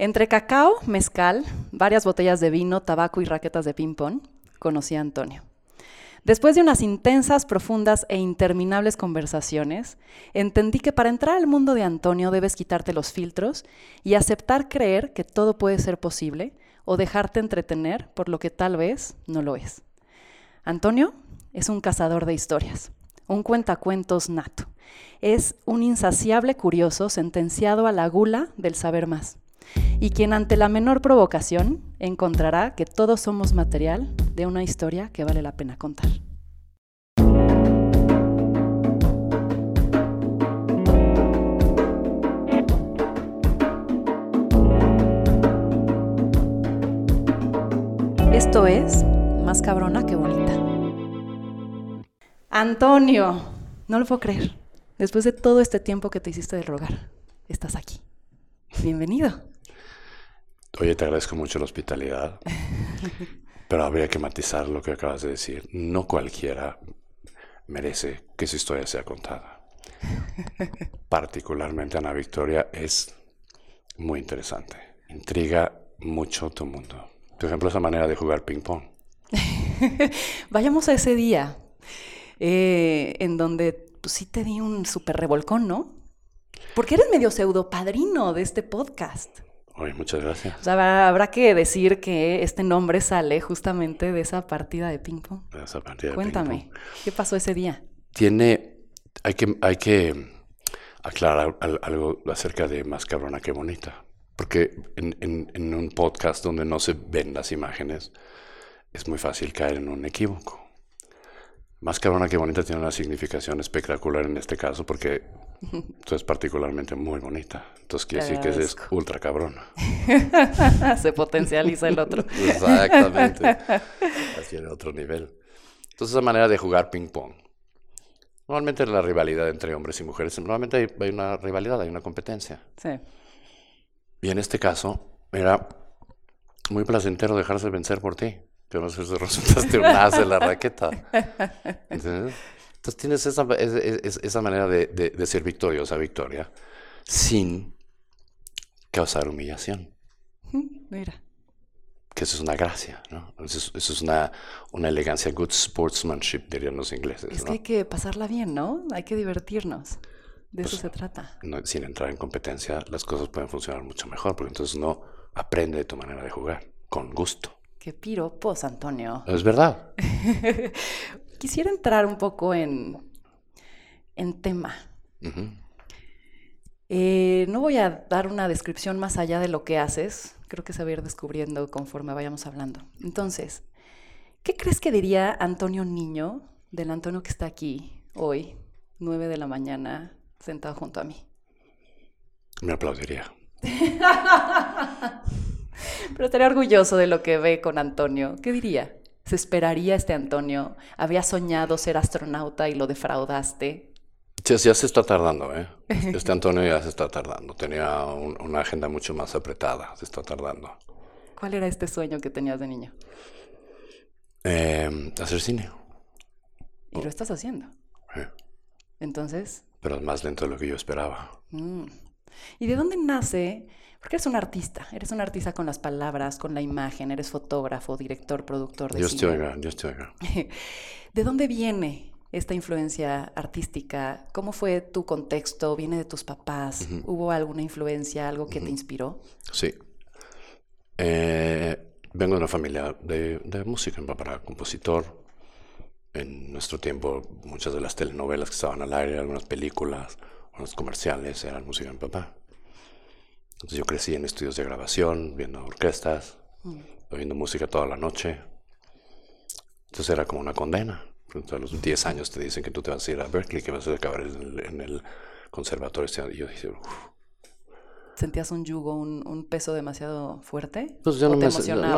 Entre cacao, mezcal, varias botellas de vino, tabaco y raquetas de ping-pong, conocí a Antonio. Después de unas intensas, profundas e interminables conversaciones, entendí que para entrar al mundo de Antonio debes quitarte los filtros y aceptar creer que todo puede ser posible o dejarte entretener por lo que tal vez no lo es. Antonio es un cazador de historias, un cuentacuentos nato. Es un insaciable curioso sentenciado a la gula del saber más y quien ante la menor provocación encontrará que todos somos material de una historia que vale la pena contar. Esto es Más cabrona que bonita. Antonio, no lo puedo creer. Después de todo este tiempo que te hiciste de rogar, estás aquí. Bienvenido. Oye, te agradezco mucho la hospitalidad, pero habría que matizar lo que acabas de decir. No cualquiera merece que su historia sea contada. Particularmente Ana Victoria es muy interesante. Intriga mucho tu mundo. Por ejemplo, esa manera de jugar ping-pong. Vayamos a ese día eh, en donde pues, sí te di un súper revolcón, ¿no? Porque eres medio pseudo padrino de este podcast. Muchas gracias. O sea, habrá que decir que este nombre sale justamente de esa partida de ping-pong. De esa partida Cuéntame, de. ¿qué pasó ese día? Tiene. Hay que, hay que aclarar al- algo acerca de Más cabrona que bonita. Porque en, en- en un podcast donde no se ven las imágenes, es muy fácil caer en un equívoco. Más cabrona que bonita tiene una significación espectacular en este caso porque tú es particularmente muy bonita. Entonces quiere decir que es ultra cabrona. Se potencializa el otro. Exactamente. Así en otro nivel. Entonces, esa manera de jugar ping-pong. Normalmente la rivalidad entre hombres y mujeres, normalmente hay, hay una rivalidad, hay una competencia. Sí. Y en este caso, era muy placentero dejarse vencer por ti. Que no sé si resultaste un as de la raqueta. ¿Entiendes? Entonces tienes esa, es- es- esa manera de, de- de ser victoriosa, Victoria, sin causar humillación. Mira. que eso es una gracia, ¿no? Eso es, eso es una, una elegancia, good sportsmanship, dirían los ingleses, Es ¿no? que hay que pasarla bien, ¿no? Hay que divertirnos. De eso Pues, se trata. No, Sin entrar en competencia, las cosas pueden funcionar mucho mejor, porque entonces uno aprende de tu manera de jugar, con gusto. Qué piropos, Antonio. Es verdad. Quisiera entrar un poco en, en tema. Eh, no voy a dar una descripción más allá de lo que haces. Creo que se va a ir descubriendo conforme vayamos hablando. Entonces, ¿qué crees que diría Antonio Niño, del Antonio que está aquí hoy, 9 de la mañana, sentado junto a mí? Me aplaudiría. Pero estaría orgulloso de lo que ve con Antonio. ¿Qué diría? ¿Se esperaría este Antonio? ¿Había soñado ser astronauta y lo defraudaste? Ya, ya se está tardando, ¿eh? Este Antonio ya se está tardando. Tenía un- una agenda mucho más apretada. Se está tardando. ¿Cuál era este sueño que tenías de niño? Eh, hacer cine. Y lo estás haciendo. eh, Entonces, Pero es más lento de lo que yo esperaba. Mm. ¿Y de dónde nace? Porque eres un artista, eres un artista con las palabras, con la imagen, eres fotógrafo, director, productor de te cine. oiga, Dios te oiga. ¿De dónde viene esta influencia artística? ¿Cómo fue tu contexto? ¿Viene de tus papás? ¿Hubo alguna influencia, algo que te inspiró? Sí. Eh, vengo de una familia de, de música. Mi papá era compositor. En nuestro tiempo, muchas de las telenovelas que estaban al aire, algunas películas, algunos comerciales, eran música de mi papá. Entonces yo crecí en estudios de grabación, viendo orquestas, oyendo música toda la noche. Entonces era como una condena. A los 10 años te dicen que tú te vas a ir a Berkeley, que vas a acabar en el, en el conservatorio. Y yo dije, "Uf, ¿Sentías un yugo, un, un peso demasiado fuerte? Pues yo ¿O no, me,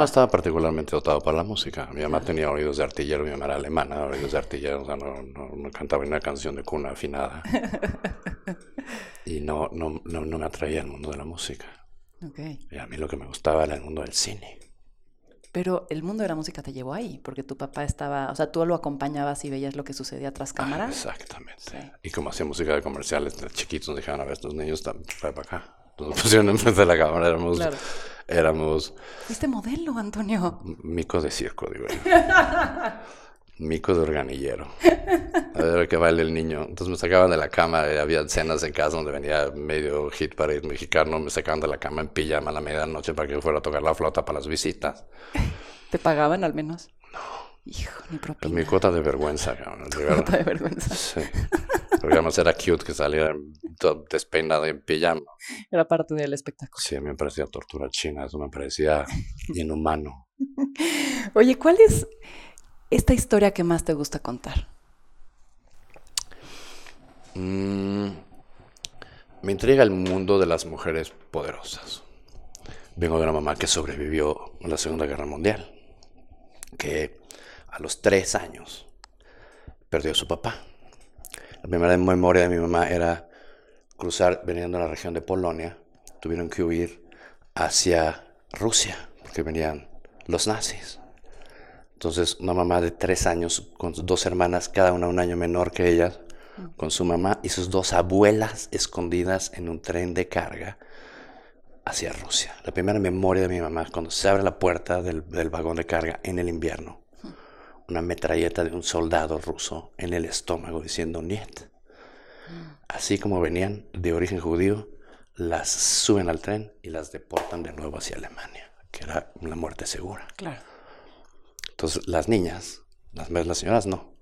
estaba particularmente dotado para la música. Mi mamá tenía oídos de artillero, mi mamá era alemana, oídos de artillero, o sea, no, no, no cantaba ni una canción de cuna afinada. y no, no, no, no me atraía el mundo de la música. Ok. Y a mí lo que me gustaba era el mundo del cine. Pero el mundo de la música te llevó ahí, porque tu papá estaba, o sea, tú lo acompañabas y veías lo que sucedía tras Ah, cámara. exactamente. Sí. Y como hacía música de comerciales, de chiquitos nos dejaban a ver estos niños, para acá. Nos pusieron enfrente de la cámara, éramos... Claro. Éramos Fuiste modelo, Antonio. mico de circo, digo yo. Mico de organillero. A ver qué baile el niño. Entonces me sacaban de la cama, había cenas en casa donde venía medio hit para ir mexicano, me sacaban de la cama en pijama a la medianoche para que fuera a tocar la flauta para las visitas. ¿Te pagaban al menos? No. Hijo, ni propina. mi cuota de vergüenza, cabrón. verdad. Cuota de vergüenza. Sí. Porque además era cute que saliera todo despeinado en pijama. Era parte del espectáculo. Sí, a mí me parecía tortura china, eso me parecía inhumano. Oye, ¿cuál es esta historia que más te gusta contar? Mm, me intriga el mundo de las mujeres poderosas. Vengo de una mamá que sobrevivió a la Segunda Guerra Mundial, que a los tres años perdió a su papá. La primera memoria de mi mamá era cruzar, veniendo a la región de Polonia, tuvieron que huir hacia Rusia, porque venían los nazis. Entonces, una mamá de tres años, con dos hermanas, cada una un año menor que ellas, con su mamá y sus dos abuelas escondidas en un tren de carga hacia Rusia. La primera memoria de mi mamá, cuando se abre la puerta del, del vagón de carga en el invierno, una metralleta de un soldado ruso en el estómago diciendo Niet. Así como venían de origen judío, las suben al tren y las deportan de nuevo hacia Alemania, que era una muerte segura. Claro. Entonces las niñas, las, las señoras no,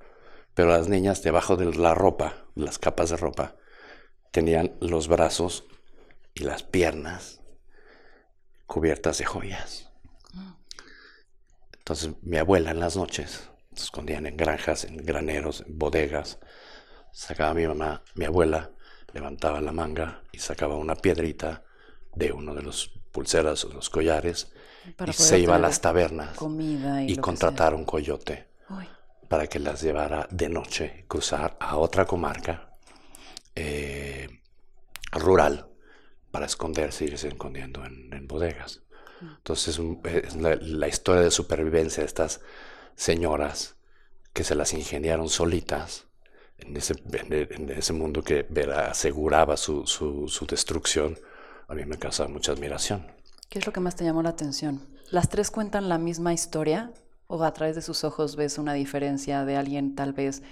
pero las niñas debajo de la ropa, las capas de ropa, tenían los brazos y las piernas cubiertas de joyas. Entonces mi abuela en las noches se escondían en granjas, en graneros, en bodegas. Sacaba mi mamá, mi abuela levantaba la manga y sacaba una piedrita de uno de los pulseras o los collares Para y se iba a las tabernas Comida y, y contratar un coyote. Uy, para que las llevara de noche, cruzar a otra comarca eh, rural para esconderse y irse escondiendo en, en bodegas. Entonces es, un- es la, la historia de supervivencia de estas señoras que se las ingeniaron solitas en ese, en, e- ese mundo que vera- aseguraba su, su, su destrucción. A mí me causa mucha admiración. ¿Qué es lo que más te llamó la atención? ¿Las tres cuentan la misma historia? ¿O a través de sus ojos ves una diferencia de alguien tal vez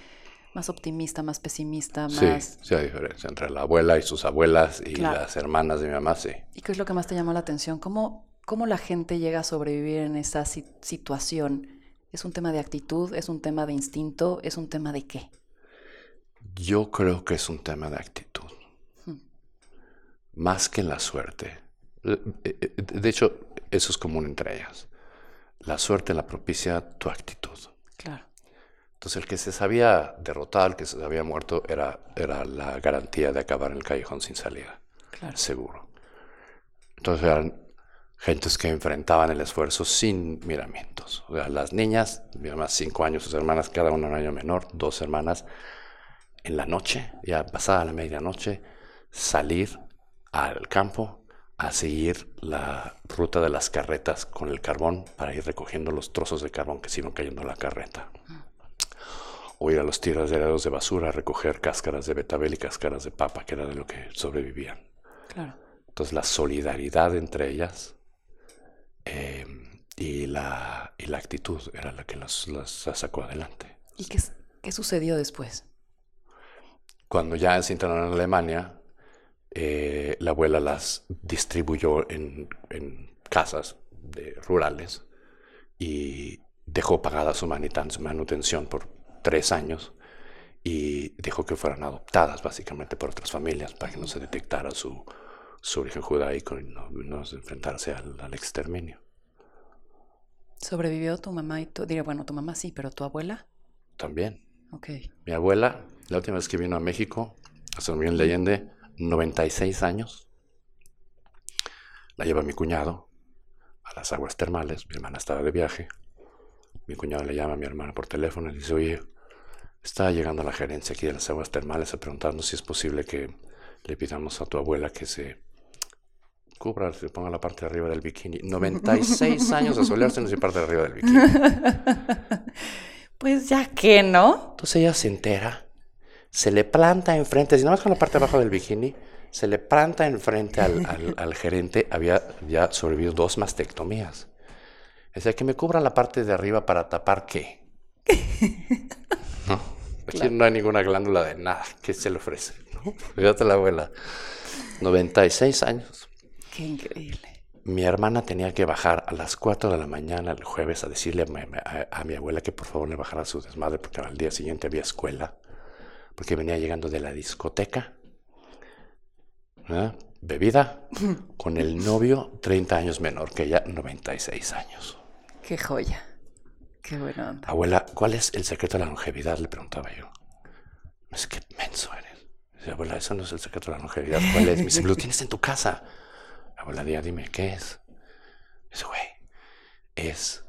más optimista, más pesimista, Sí, más... sí hay diferencia entre la abuela y sus abuelas y Claro. las hermanas de mi mamá, sí. ¿Y qué es lo que más te llamó la atención? ¿Cómo, cómo la gente llega a sobrevivir en esa si- situación? ¿Es un tema de actitud? ¿Es un tema de instinto? ¿Es un tema de qué? Yo creo que es un tema de actitud. Hmm. Más que la suerte. Eh, eh, eh, De hecho, eso es común entre ellas. La suerte la propicia tu actitud. Claro. Entonces, el que se sabía derrotado, el que se había muerto, era, era la garantía de acabar en el callejón sin salida. Claro. Seguro. Entonces, eran gentes que enfrentaban el esfuerzo sin miramientos. O sea, las niñas, mi mamá, cinco años, sus hermanas, cada una un año menor, dos hermanas, en la noche, ya pasada la medianoche, salir al campo a seguir la ruta de las carretas con el carbón para ir recogiendo los trozos de carbón que se iban cayendo en la carreta. O ir a los tiraderos de basura a recoger cáscaras de betabel y cáscaras de papa, que era de lo que sobrevivían. Claro. Entonces la solidaridad entre ellas eh, y, la, y la actitud era la que las, las sacó adelante. ¿Y qué, qué sucedió después? Cuando ya se internaron en Alemania, eh, la abuela las distribuyó en, en casas de rurales y dejó pagada su manutención por tres años y dejó que fueran adoptadas básicamente por otras familias para que no se detectara su, su origen judaico y no, no se enfrentarse al, al exterminio. ¿Sobrevivió tu mamá y tu... Diré, bueno, tu mamá sí, pero tu abuela? También. Ok. Mi abuela, la última vez que vino a México, a San Miguel de Allende, 96 años. La lleva mi cuñado a las aguas termales. Mi hermana estaba de viaje. Mi cuñado le llama a mi hermana por teléfono y le dice, oye, está llegando la gerencia aquí de las aguas termales a preguntarnos si es posible que le pidamos a tu abuela que se cubra, se ponga la parte de arriba del bikini. 96 años de solearse en esa parte de arriba del bikini. Pues ya que, ¿no? Entonces ella se entera, se le planta enfrente, si nada más con la parte de abajo del bikini, se le planta enfrente al, al, al gerente, había ya sobrevivido dos mastectomías. Decía que me cubran la parte de arriba para tapar qué. No, aquí no hay ninguna glándula de nada. ¿Qué se le ofrece? ¿no? Fíjate la abuela. 96 años. Qué increíble. Mi hermana tenía que bajar a las 4 de la mañana el jueves a decirle a mi, a- a mi abuela que por favor le bajara su desmadre porque al día siguiente había escuela. Porque venía llegando de la discoteca. ¿verdad? Bebida con el novio 30 años menor que ella, 96 años. Qué joya. Qué buena onda. Abuela, ¿cuál es el secreto de la longevidad? Le preguntaba yo. Es que menso eres. Dice, abuela, eso no es el secreto de la longevidad. ¿Cuál es? Me dice, lo tienes en tu casa. Día, dime, ¿qué es? Dice, güey, es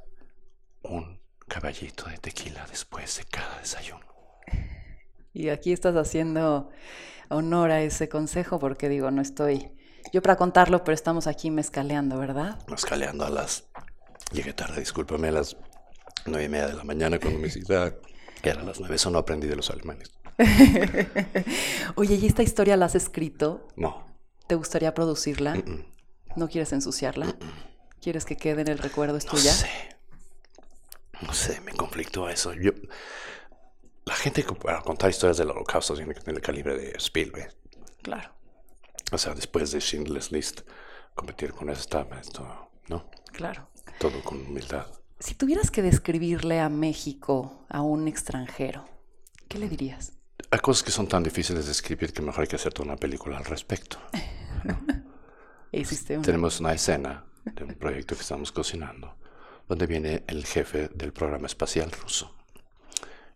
un caballito de tequila después de cada desayuno. Y aquí estás haciendo honor a ese consejo porque digo, no estoy yo para contarlo, pero estamos aquí mezcaleando, ¿verdad? Mezcaleando a las... Llegué tarde, discúlpame, a las nueve y media de la mañana cuando mi cita era a las nueve. Eso no aprendí de los alemanes. Oye, ¿y esta historia la has escrito? No. ¿Te gustaría producirla? mm, ¿No quieres ensuciarla? ¿Quieres que quede en el recuerdo? ¿Es No tuya? sé. No sé, me conflictó eso. Yo, la gente que para contar historias del holocausto tiene que tener el calibre de Spielberg. Claro, O sea, después de Schindler's List, competir con esta, esto, ¿no? claro. Todo con humildad. Si tuvieras que describirle a México a un extranjero, ¿qué le dirías? Hay cosas que son tan difíciles de escribir que mejor hay que hacer toda una película al respecto. Hiciste una. Tenemos una escena de un proyecto que estamos cocinando, donde viene el jefe del programa espacial ruso.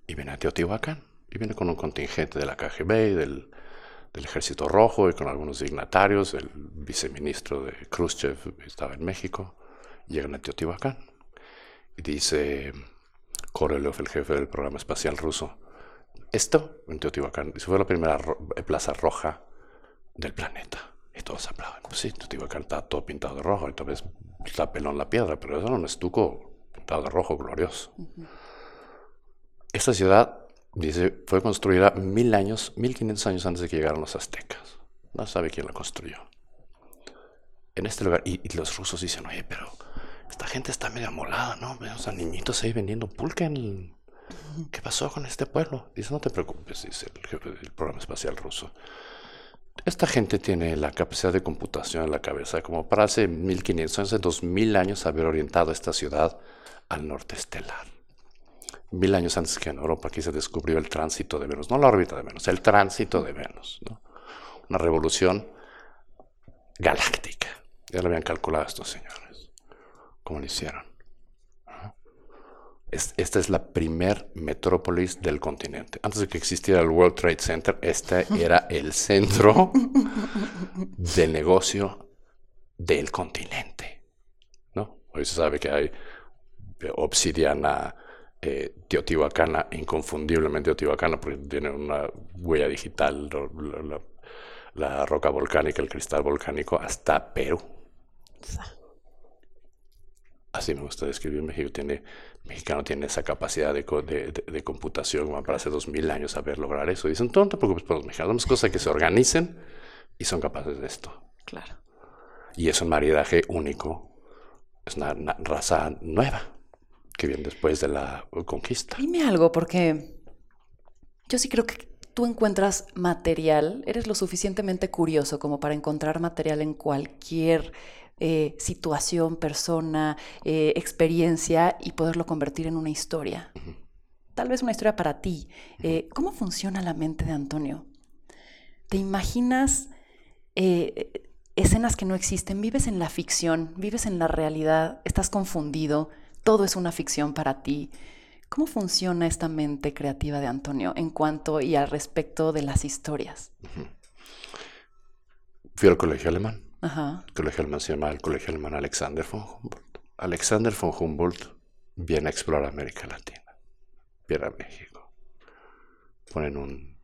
Y viene a Teotihuacán. Y viene con un contingente de la KGB y del, del Ejército Rojo y con algunos dignatarios. El viceministro de Khrushchev estaba en México. Llegan a Teotihuacán. Y dice Korolev, el jefe del programa espacial ruso, esto en Teotihuacán, dice, fue la primera ro- plaza roja del planeta. Y todos aplauden. Pues sí, Teotihuacán está todo pintado de rojo. Ahorita ves, está pelón la piedra, pero eso era un estuco pintado de rojo glorioso. Esta ciudad, dice, fue construida mil años, mil quinientos años antes de que llegaran los aztecas. No sabe quién la construyó. En este lugar, y, y los rusos dicen, oye, pero esta gente está medio amolada, ¿no? Vemos a niñitos ahí vendiendo pulque en el- ¿Qué pasó con este pueblo? Dice, no te preocupes, dice el jefe del programa espacial ruso. Esta gente tiene la capacidad de computación en la cabeza como para hace 1500, hace 2000 años haber orientado esta ciudad al norte estelar. Mil años antes que en Europa aquí se descubrió el tránsito de Venus, no la órbita de Venus, el tránsito de Venus. Una revolución galáctica. Ya lo habían calculado estos señores. ¿Cómo lo hicieron? Es- esta es la primer metrópolis del continente. Antes de que existiera el World Trade Center, este era el centro de negocio del continente. ¿no? Hoy se sabe que hay eh, obsidiana eh, teotihuacana, inconfundiblemente teotihuacana, porque tiene una huella digital, la, la roca volcánica, el cristal volcánico, hasta Perú. Así me gusta describir México. Tiene, mexicano tiene esa capacidad de, de- de- de computación como para hace dos mil años saber lograr eso. Dicen, "Tú no te preocupes por los mexicanos, damos cosas que se organicen y son capaces de esto. Claro. Y es un maridaje único. Es una, una raza nueva que viene después de la conquista. Dime algo, porque yo sí creo que tú encuentras material, eres lo suficientemente curioso como para encontrar material en cualquier eh, situación, persona, eh, experiencia y poderlo convertir en una historia. Tal vez una historia para ti. Eh, ¿Cómo funciona la mente de Antonio? ¿Te imaginas escenas que no existen? ¿Vives en la ficción? ¿Vives en la realidad? ¿Estás confundido? ¿Todo es una ficción para ti? ¿Cómo funciona esta mente creativa de Antonio en cuanto y al respecto de las historias? Fui al colegio alemán. Ajá. El colegio alemán se llama el Colegio Alemán Alexander von Humboldt. Alexander von Humboldt viene a explorar América Latina. Viene a México. Ponen un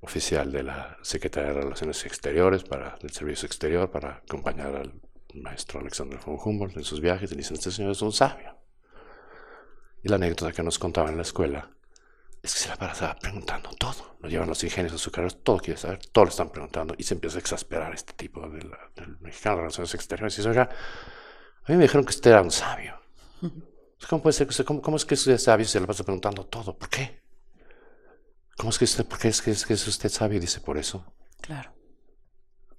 oficial de la Secretaría de Relaciones Exteriores para el Servicio Exterior para acompañar al maestro Alexander von Humboldt en sus viajes y dicen, este señor es un sabio. Y la anécdota que nos contaba en la escuela es que se la para preguntando todo. Lo llevan los ingenieros azucareros, todo quiere saber, todo le están preguntando y se empieza a exasperar este tipo del mexicano de relaciones exteriores. Y dice, oiga, a mí me dijeron que usted era un sabio. ¿Cómo puede ser que usted, cómo, es que usted es sabio y se le pasa preguntando todo? ¿Por qué? ¿Cómo es que usted, por qué es que, es, que usted sabio? Dice, por eso. Claro.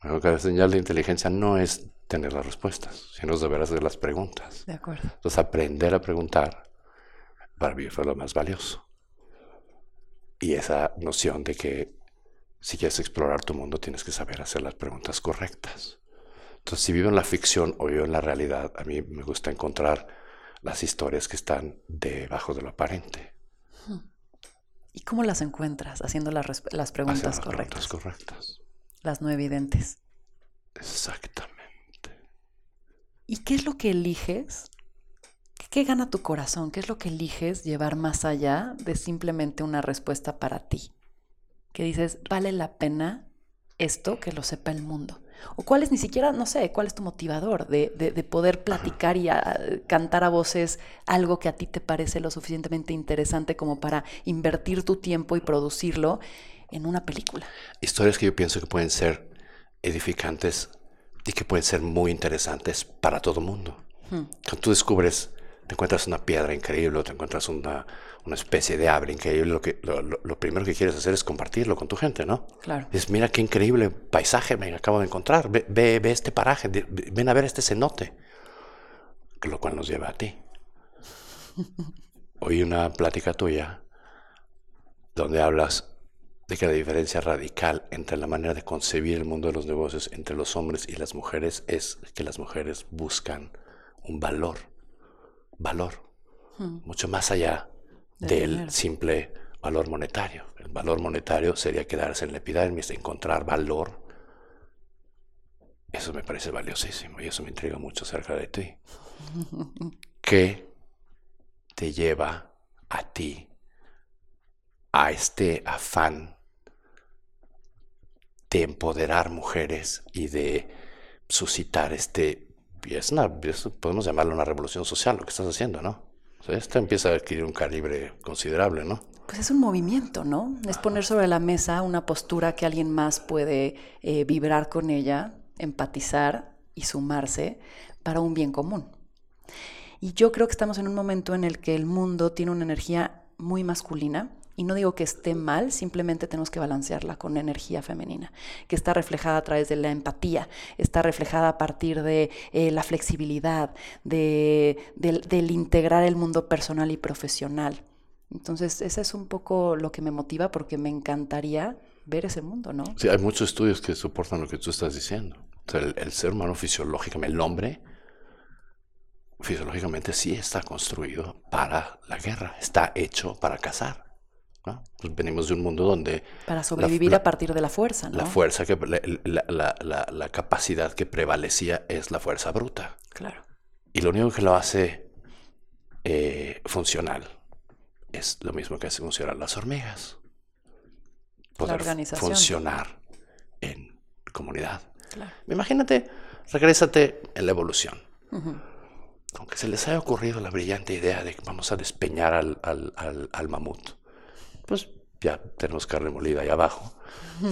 La señal de inteligencia no es tener las respuestas, sino saber hacer las preguntas. De acuerdo. Entonces, aprender a preguntar para vivir fue lo más valioso. Y esa noción de que si quieres explorar tu mundo tienes que saber hacer las preguntas correctas. Entonces, si vivo en la ficción o vivo en la realidad, a mí me gusta encontrar las historias que están debajo de lo aparente. ¿Y cómo las encuentras? Haciendo las, las preguntas las correctas. Preguntas correctas. Las no evidentes. Exactamente. ¿Y qué es lo que eliges ¿Qué gana tu corazón? ¿Qué es lo que eliges llevar más allá de simplemente una respuesta para ti? Que dices, vale la pena esto que lo sepa el mundo. O cuál es ni siquiera, no sé, cuál es tu motivador de, poder platicar y cantar a voces algo que a ti te parece lo suficientemente interesante como para invertir tu tiempo y producirlo en una película. Historias que yo pienso que pueden ser edificantes y que pueden ser muy interesantes para todo el mundo. Hmm. Cuando tú descubres te encuentras una piedra increíble, o te encuentras una, una especie de ave increíble, lo, que, lo, primero que quieres hacer es compartirlo con tu gente, ¿no? Claro. Es, mira qué increíble paisaje me acabo de encontrar, ve, ve, este paraje, ven a ver este cenote, lo cual nos lleva a ti. Oí una plática tuya donde hablas de que la diferencia radical entre la manera de concebir el mundo de los negocios entre los hombres y las mujeres es que las mujeres buscan un valor valor, hmm. mucho más allá del simple valor monetario. El valor monetario sería quedarse en la epidermis, encontrar valor. Eso me parece valiosísimo y eso me intriga mucho acerca de ti. ¿Qué te lleva a ti a este afán de empoderar mujeres y de suscitar este y es una, podemos llamarlo una revolución social lo que estás haciendo, ¿no? O sea, esto empieza a adquirir un calibre considerable, ¿no? Pues es un movimiento, ¿no? Es poner sobre la mesa una postura que alguien más puede eh, vibrar con ella, empatizar y sumarse para un bien común. Y yo creo que estamos en un momento en el que el mundo tiene una energía muy masculina y no digo que esté mal, simplemente tenemos que balancearla con energía femenina, que está reflejada a través de la empatía, está reflejada a partir de eh, la flexibilidad, de, del, integrar el mundo personal y profesional. Entonces, ese es un poco lo que me motiva porque me encantaría ver ese mundo, ¿no? Sí, hay muchos estudios que soportan lo que tú estás diciendo. el, el ser humano fisiológicamente, el hombre, fisiológicamente sí está construido para la guerra, está hecho para cazar. Pues venimos de un mundo donde... Para sobrevivir a partir de la fuerza, ¿no? La fuerza, que, la, capacidad que prevalecía es la fuerza bruta. Claro. Y lo único que lo hace eh, funcional es lo mismo que hace funcionar las hormigas. Poder funcionar en comunidad. Claro. Imagínate, regrésate en la evolución. Aunque se les haya ocurrido la brillante idea de que vamos a despeñar al, al, al mamut pues ya tenemos carne molida ahí abajo.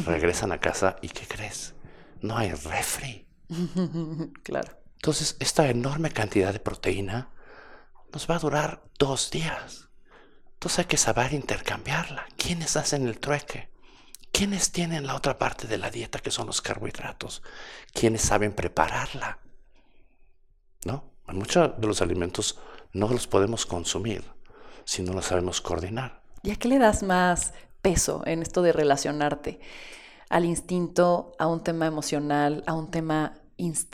Regresan a casa y ¿qué crees? No hay refri. claro. Entonces, esta enorme cantidad de proteína nos va a durar dos días. Entonces hay que saber intercambiarla. ¿Quiénes hacen el trueque? ¿Quiénes tienen la otra parte de la dieta que son los carbohidratos? ¿Quiénes saben prepararla? ¿No? Muchos de los alimentos no los podemos consumir si no los sabemos coordinar. ¿Y a qué le das más peso en esto de relacionarte? Al instinto, a un tema emocional, a un tema,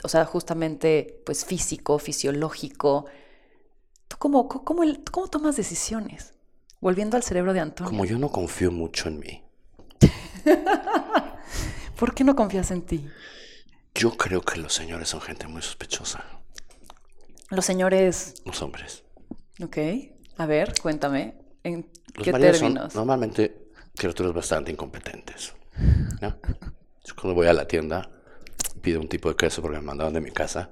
o sea, justamente pues físico, fisiológico. ¿Tú cómo, cómo, cómo tomas decisiones? Volviendo al cerebro de Antonio. Como yo no confío mucho en mí. ¿Por qué no confías en ti? Yo creo que los señores son gente muy sospechosa. Los señores. Los hombres. Ok. A ver, cuéntame. ¿En los qué términos? Son normalmente criaturas bastante incompetentes. cuando voy a la tienda, pido un tipo de queso porque me mandaban de mi casa.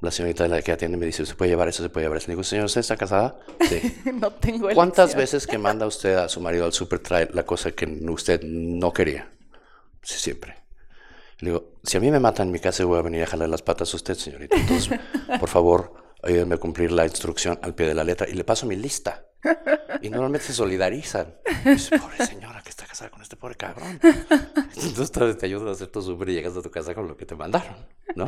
la señorita de la que atiende me dice, ¿se puede llevar eso? ¿Se puede llevar eso? Le digo, señor, ¿usted está casada? Sí. no tengo ¿Cuántas elección. veces que manda usted a su marido al súper trae la cosa que usted no quería? Sí, siempre. Le digo, si a mí me matan en mi casa, voy a venir a jalar las patas a usted, señorita. Entonces, por favor, ayúdeme a cumplir la instrucción al pie de la letra. Y le paso mi lista. Y normalmente se solidarizan. Pobre señora que está casada con este pobre cabrón. Entonces tal vez te ayudan a hacer tu súper y llegas a tu casa con lo que te mandaron, ¿no?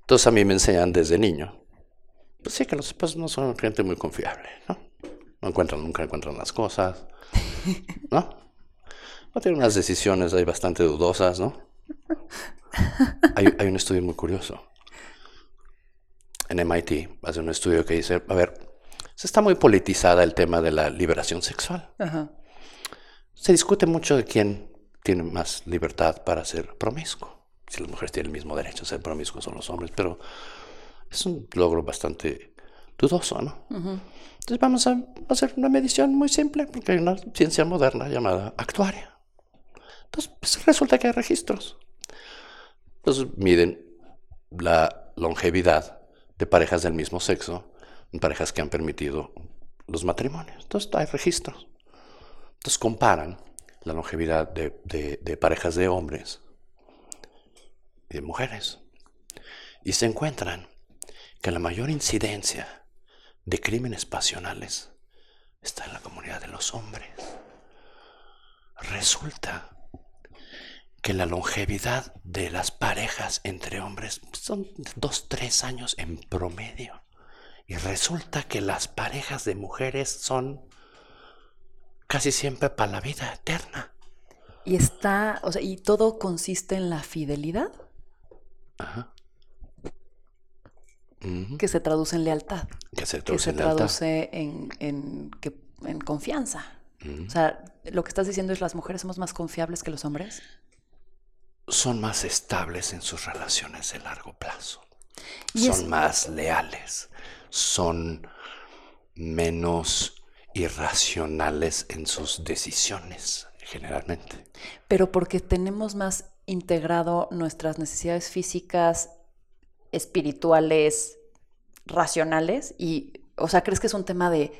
Entonces a mí me enseñan desde niño. Pues sí, que los esposos no son gente muy confiable, ¿no? No encuentran, nunca encuentran las cosas, ¿no? No tienen unas decisiones ahí bastante dudosas, ¿no? Hay, hay un estudio muy curioso. En MIT hace un estudio que dice, a ver, se está muy politizada el tema de la liberación sexual. Ajá. Se discute mucho de quién tiene más libertad para ser promiscuo. Si las mujeres tienen el mismo derecho a ser promiscuos son los hombres, pero es un logro bastante dudoso, ¿no? Entonces vamos a hacer una medición muy simple, porque hay una ciencia moderna llamada actuaria. Entonces pues, resulta que hay registros. Entonces miden la longevidad de parejas del mismo sexo, parejas que han permitido los matrimonios. Entonces hay registros. Entonces comparan la longevidad de, parejas de hombres y de mujeres. Y se encuentran que la mayor incidencia de crímenes pasionales está en la comunidad de los hombres. Resulta que la longevidad de las parejas entre hombres son dos, tres años en promedio. Y resulta que las parejas de mujeres son casi siempre para la vida eterna. Y está, o sea, y todo consiste en la fidelidad, Ajá. Que se traduce en lealtad, Que se que traduce se en traduce en, en, que- en confianza. O sea, lo que estás diciendo es las mujeres somos más confiables que los hombres. Son más estables en sus relaciones de largo plazo. Y son es- más leales. Son menos irracionales en sus decisiones, generalmente. Pero porque tenemos más integrado nuestras necesidades físicas, espirituales, racionales y, o sea, ¿crees que es un tema de,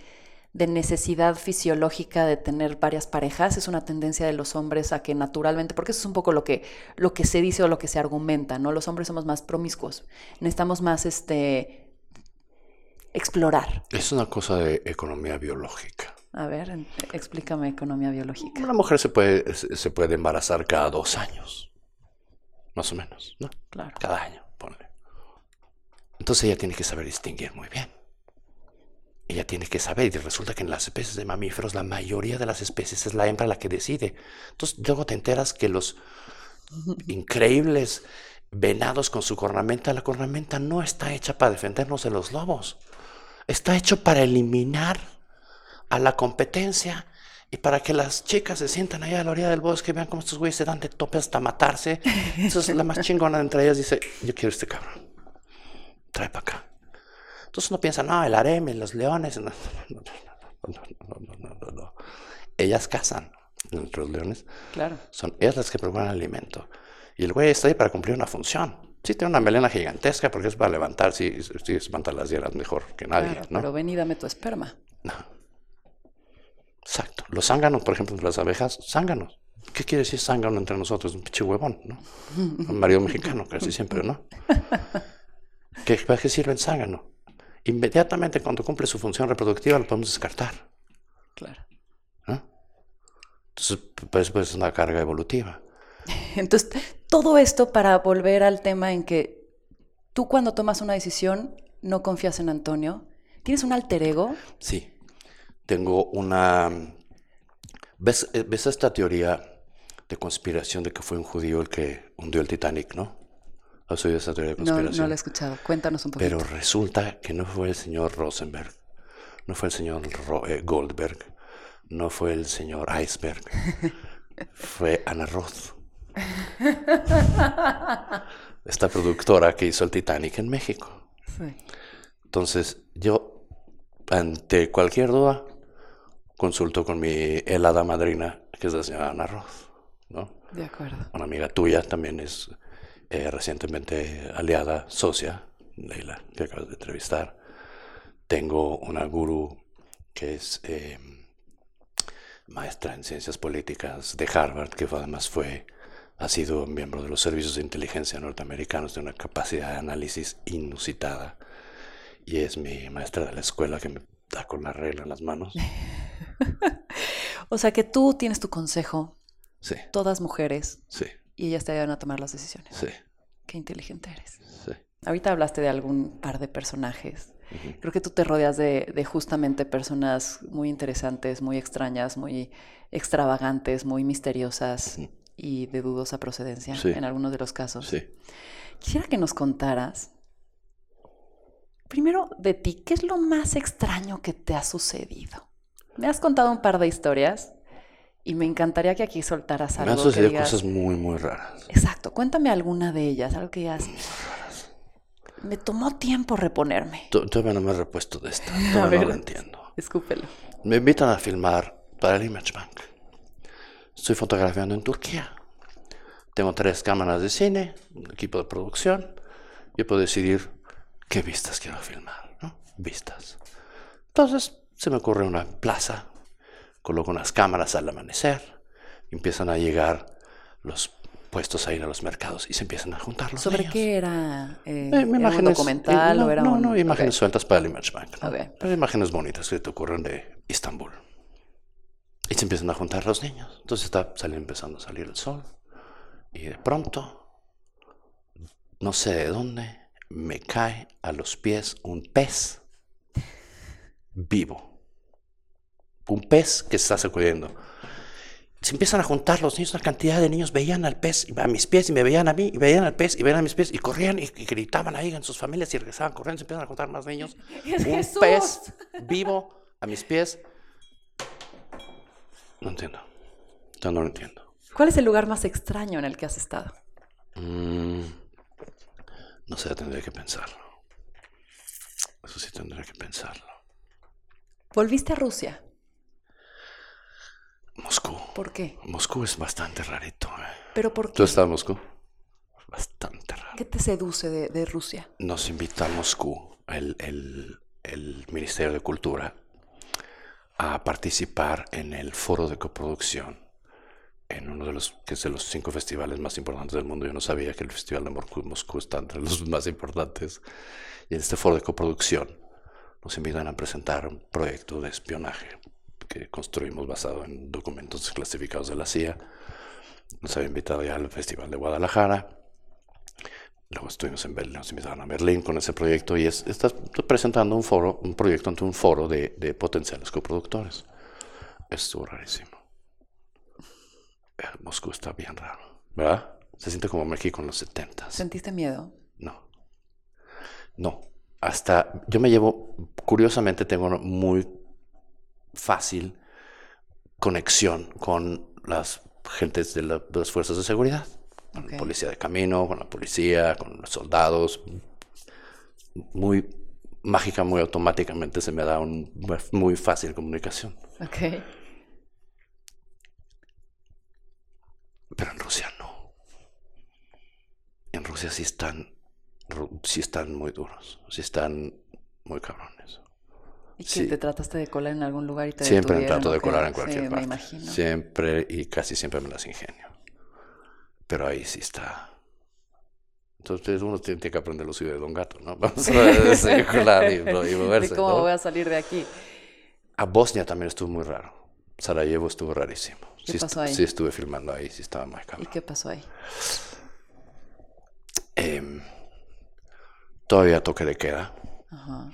de necesidad fisiológica de tener varias parejas? Es una tendencia de los hombres a que naturalmente, porque eso es un poco lo que, lo que se dice o lo que se argumenta, ¿no? Los hombres somos más promiscuos, necesitamos más, este, explorar. Es una cosa de economía biológica. A ver, explícame economía biológica. Una mujer se puede, se puede embarazar cada dos años, más o menos, ¿no? Claro. Cada año, ponle. Entonces ella tiene que saber distinguir muy bien. Ella tiene que saber, y resulta que en las especies de mamíferos, la mayoría de las especies es la hembra la que decide. Entonces luego te enteras que los increíbles venados con su cornamenta, la cornamenta no está hecha para defendernos de los lobos. Está hecho para eliminar a la competencia y para que las chicas se sientan allá a la orilla del bosque y vean cómo estos güeyes se dan de tope hasta matarse. Entonces la más chingona de entre ellas dice, yo quiero este cabrón. Trae para acá. Entonces uno piensa, no, el harem, y los leones. No, no, no, no, no, no, no, no. Ellas cazan entre los leones. Claro. Son ellas las que procuran alimento. Y el güey está ahí para cumplir una función. Sí, tiene una melena gigantesca porque es para levantar, sí, sí espanta las hieras mejor que nadie, claro, ¿no? Pero ven y dame tu esperma. No. Exacto. Los zánganos, por ejemplo, las abejas, zánganos. ¿Qué quiere decir zángano entre nosotros? Un pinche huevón, ¿no? Un marido mexicano, casi siempre, ¿no? ¿Qué, ¿Para qué sirve el zángano? Inmediatamente cuando cumple su función reproductiva lo podemos descartar. Claro. ¿no? Entonces, pues, pues es una carga evolutiva. Entonces, todo esto para volver al tema en que tú cuando tomas una decisión no confías en Antonio, tienes un alter ego. Sí. Tengo una... ¿Ves, eh, ¿Ves esta teoría de conspiración de que fue un judío el que hundió el Titanic, no? ¿Has oído esa teoría de No, conspiración? no lo he escuchado. Cuéntanos un poquito. Pero resulta que no fue el señor Rosenberg, no fue el señor Ro- eh, Goldberg, no fue el señor Iceberg, fue Ana Roth. Esta productora que hizo el Titanic en México. Sí. Entonces, yo, ante cualquier duda, consulto con mi helada madrina, que es la señora Ana Roth, ¿no? De acuerdo. Una amiga tuya también es eh, recientemente aliada, socia, Leila, que acabas de entrevistar. Tengo una gurú que es eh, maestra en ciencias políticas de Harvard, que además fue, ha sido miembro de los servicios de inteligencia norteamericanos de una capacidad de análisis inusitada. Y es mi maestra de la escuela que me da con la regla en las manos. o sea que tú tienes tu consejo. Sí. Todas mujeres. Sí. Y ellas te ayudan a tomar las decisiones. Sí. Qué inteligente eres. Sí. Ahorita hablaste de algún par de personajes. Creo que tú te rodeas de, de, justamente personas muy interesantes, muy extrañas, muy extravagantes, muy misteriosas y de dudosa procedencia Sí. en algunos de los casos. Sí. Quisiera que nos contaras, primero de ti, ¿qué es lo más extraño que te ha sucedido? Me has contado un par de historias y me encantaría que aquí soltaras Me algo. han que sucedido digas- cosas muy, muy raras. Exacto, cuéntame alguna de ellas, algo que digas. Me tomó tiempo reponerme. To- Todavía no me he repuesto de esta. A Todavía ver. no lo entiendo. Escúpelo. Me invitan a filmar para el Image Bank. Estoy fotografiando en Turquía. Tengo tres cámaras de cine, un equipo de producción. Yo puedo decidir qué vistas quiero filmar, ¿no? Vistas. Entonces se me ocurre una plaza, coloco unas cámaras al amanecer, empiezan a llegar los puestos a ir a los mercados y se empiezan a juntar los ¿Sobre niños. qué era? Eh, Eh, ¿era un imágenes- documental eh, no, o era no, un...? no, imágenes Ok. sueltas para el Image Bank. ¿no? Ok. Pero imágenes bonitas que te ocurren de Istambul. Y se empiezan a juntar los niños. Entonces está saliendo, empezando a salir el sol. Y de pronto, no sé de dónde, me cae a los pies un pez vivo. Un pez que se está sacudiendo. Se empiezan a juntar los niños, una cantidad de niños veían al pez, a mis pies, y me veían a mí, y veían al pez, y veían a mis pies, y corrían y, y gritaban ahí en sus familias, y regresaban corriendo, se empiezan a juntar más niños. ¡Es un Jesús! pez vivo a mis pies. No entiendo. Yo no lo entiendo. ¿Cuál es el lugar más extraño en el que has estado? Mm, no sé, tendría que pensarlo. Eso sí tendría que pensarlo. Volviste a Rusia. Moscú. ¿Por qué? Moscú es bastante rarito. ¿eh? ¿Pero por ¿Tú qué? has estado en Moscú? Bastante raro. ¿Qué te seduce de, de Rusia? Nos invita a Moscú, el, el- el Ministerio de Cultura, a participar en el foro de coproducción en uno de los que es de los cinco festivales más importantes del mundo. Yo no sabía que el Festival de Moscú, Moscú está entre los más importantes. Y en este foro de coproducción nos invitan a presentar un proyecto de espionaje que construimos basado en documentos desclasificados de la CIA. Nos había invitado ya al Festival de Guadalajara. Luego estuvimos en Berlín, nos invitaron a Berlín con ese proyecto y es, estás presentando un foro, un proyecto ante un foro de, de potenciales coproductores. Estuvo rarísimo. Eh, Moscú está bien raro, ¿verdad? Se siente como México en los 70 ¿Sentiste miedo? No. No. Hasta yo me llevo, curiosamente tengo muy fácil conexión con las gentes de, la- de las fuerzas de seguridad. Con la policía de camino, con la policía, con los soldados. Muy mágica, muy automáticamente se me da un muy fácil comunicación. Ok. Pero en Rusia no. En Rusia sí están, sí están muy duros, sí están muy cabrones. ¿Y que Sí. te trataste de colar en algún lugar y te Siempre me trato de colar en cualquier sí, parte. me imagino. Siempre y casi siempre me las ingenio. Pero ahí sí está. Entonces uno tiene que aprender los de Don Gato, ¿no? Vamos a circular y, y moverse. ¿De cómo ¿no? voy a salir de aquí? A Bosnia también estuvo muy raro. Sarajevo estuvo rarísimo. ¿Qué sí, pasó ahí? sí estuve filmando ahí, sí estaba muy ¿Y cabrón. qué pasó ahí? Em, todavía toque de queda. Ajá.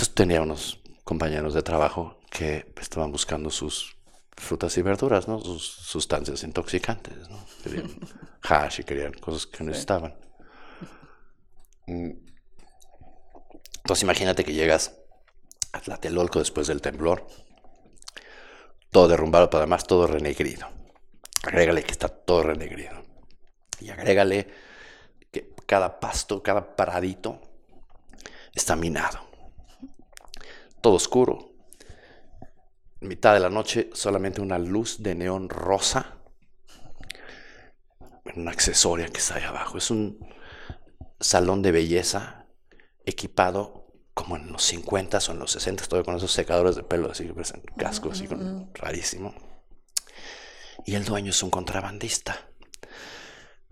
Entonces tenía unos compañeros de trabajo que estaban buscando sus frutas y verduras, ¿no? Sus sustancias intoxicantes, ¿no? Querían hash y querían cosas que necesitaban. Mm. Entonces imagínate que llegas a Tlatelolco después del temblor, todo derrumbado, pero además todo renegrido. Agrégale que está todo renegrido. Y agrégale que cada pasto, cada paradito está minado todo oscuro. Mitad de la noche, solamente una luz de neón rosa. una accesoria que está ahí abajo. Es un salón de belleza equipado como en los 50 o en los 60, todavía con esos secadores de pelo así, cascos así, con, rarísimo. Y el dueño es un contrabandista.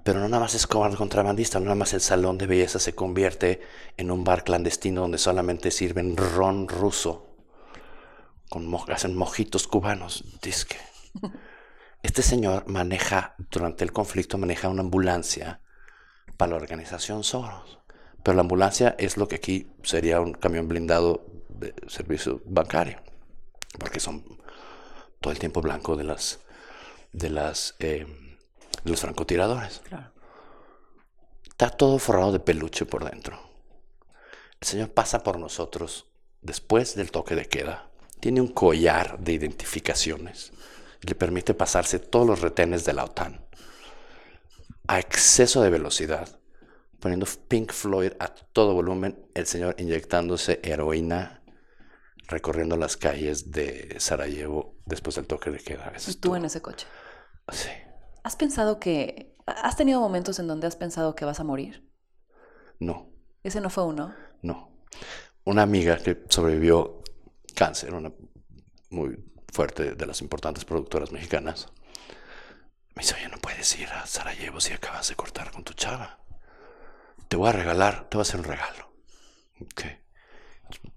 Pero no nada más es contrabandista, no nada más el salón de belleza se convierte en un bar clandestino donde solamente sirven ron ruso, con hacen mojitos cubanos, disque. Este señor maneja, durante el conflicto, maneja una ambulancia para la organización Soros. Pero la ambulancia es lo que aquí sería un camión blindado de servicio bancario, porque son todo el tiempo blanco de las de las eh, los francotiradores. Está todo forrado de peluche por dentro. El Señor pasa por nosotros después del toque de queda. Tiene un collar de identificaciones. Le permite pasarse todos los retenes de la OTAN a exceso de velocidad, poniendo Pink Floyd a todo volumen, el señor inyectándose heroína, recorriendo las calles de Sarajevo después del toque de queda. Estuvo en ese coche. Sí. ¿Has pensado que... ¿Has tenido momentos en donde has pensado que vas a morir? No. ¿Ese no fue uno? No. Una amiga que sobrevivió cáncer, una muy fuerte de las importantes productoras mexicanas, me dice, oye, no puedes ir a Sarajevo si acabas de cortar con tu chava. Te voy a regalar, te voy a hacer un regalo. ¿Qué?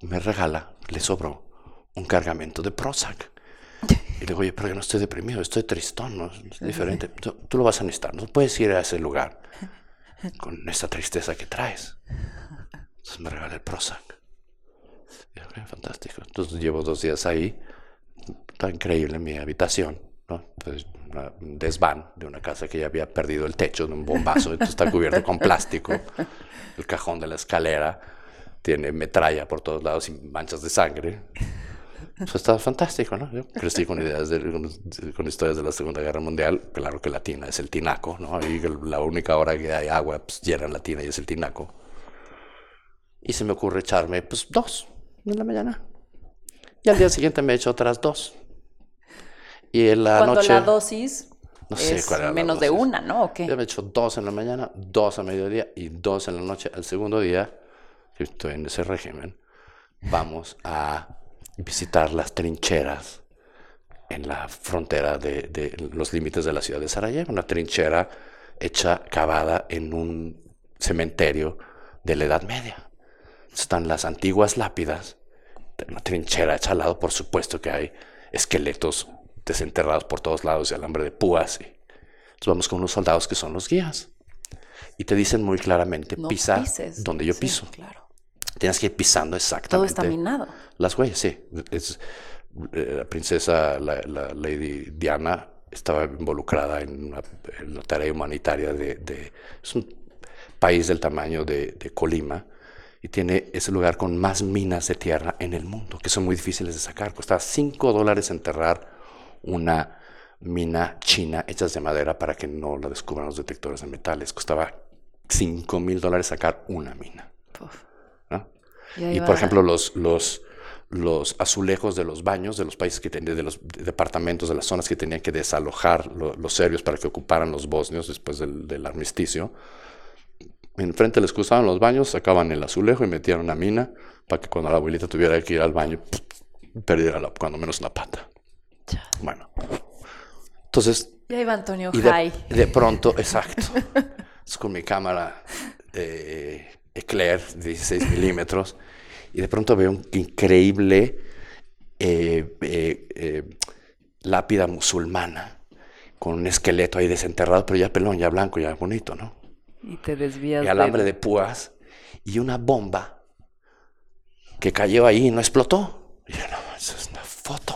Me regala, le sobró un cargamento de Prozac. Y le digo, oye, pero yo no estoy deprimido, estoy tristón, ¿no? Es diferente. Tú, lo vas a necesitar, no puedes ir a ese lugar con esa tristeza que traes. Entonces me regala el Prozac. Y fantástico. Entonces llevo dos días ahí, está increíble en mi habitación, ¿no? Entonces, un desván de una casa que ya había perdido el techo de un bombazo, entonces está cubierto con plástico. El cajón de la escalera tiene metralla por todos lados y manchas de sangre. Eso está fantástico, ¿no? Yo crecí con ideas, de, con, historias de la Segunda Guerra Mundial. Claro que la tina es el tinaco, ¿no? Y la única hora que hay agua, pues llena la tina y es el tinaco. Y se me ocurre echarme, pues, dos en la mañana. Y al día siguiente me echo otras dos. Y en la Cuando noche... la dosis no sé es cuál era menos de una, ¿no? ¿O qué? Yo me echo dos en la mañana, dos a mediodía y dos en la noche. Al segundo día, estoy en ese régimen, vamos a visitar las trincheras en la frontera de, de, los límites de la ciudad de Sarajevo, una trinchera hecha, cavada en un cementerio de la Edad Media. Están las antiguas lápidas, una trinchera hecha al lado, por supuesto que hay esqueletos desenterrados por todos lados y alambre de púas. Y... Entonces vamos con unos soldados que son los guías. Y te dicen muy claramente, pisa donde yo piso. Claro. Tienes que ir pisando exactamente. Todo está minado. Las huellas, sí. Es, eh, la princesa, la, Lady Diana, estaba involucrada en, una, tarea humanitaria de, Es un país del tamaño de, de, Colima y tiene ese lugar con más minas de tierra en el mundo, que son muy difíciles de sacar. Costaba 5 dólares enterrar una mina china hecha de madera para que no la descubran los detectores de metales. Costaba 5 mil dólares sacar una mina. Y, por ejemplo, los, los, los azulejos de los baños de los países que tenían, de los departamentos, de las zonas que tenían que desalojar los serbios para que ocuparan los bosnios después del, armisticio. Enfrente les cruzaban los baños, sacaban el azulejo y metían una mina para que cuando la abuelita tuviera que ir al baño, perdiera la, cuando menos la pata. Bueno. Entonces. Ya iba Antonio y de, pronto, exacto. es con mi cámara eh, Eclair 16 milímetros. Y de pronto veo un increíble eh, eh, lápida musulmana con un esqueleto ahí desenterrado, pero ya pelón, ya blanco, ya bonito, ¿no? Y te desvías. Y alambre de púas y una bomba que cayó ahí y no explotó. Y yo, no, eso es una foto.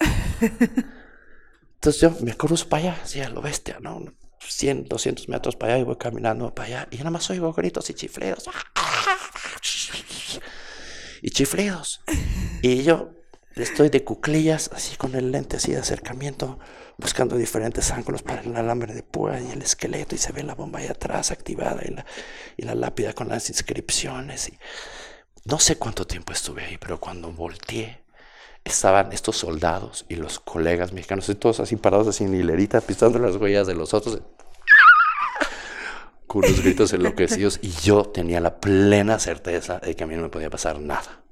Entonces yo me cruzo para allá, así a lo bestia, ¿no? 100, 200 metros para allá y voy caminando para allá y nada más oigo gritos y chiflidos. Y chiflidos. Y yo estoy de cuclillas, así con el lente así de acercamiento, buscando diferentes ángulos para el alambre de púa y el esqueleto y se ve la bomba ahí atrás activada y la, y la lápida con las inscripciones. Y no sé cuánto tiempo estuve ahí, pero cuando volteé estaban estos soldados y los colegas mexicanos, y todos así parados así en hilerita, pisando las huellas de los otros. Unos gritos enloquecidos y yo tenía la plena certeza de que a mí no me podía pasar nada.